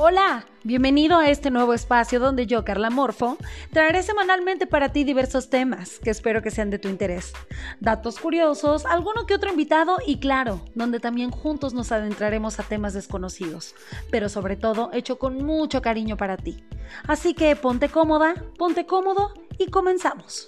Hola, bienvenido a este nuevo espacio donde yo, Carla Morfo, traeré semanalmente para ti diversos temas que espero que sean de tu interés. Datos curiosos, alguno que otro invitado y claro, donde también juntos nos adentraremos a temas desconocidos, pero sobre todo hecho con mucho cariño para ti. Así que ponte cómoda, ponte cómodo y comenzamos.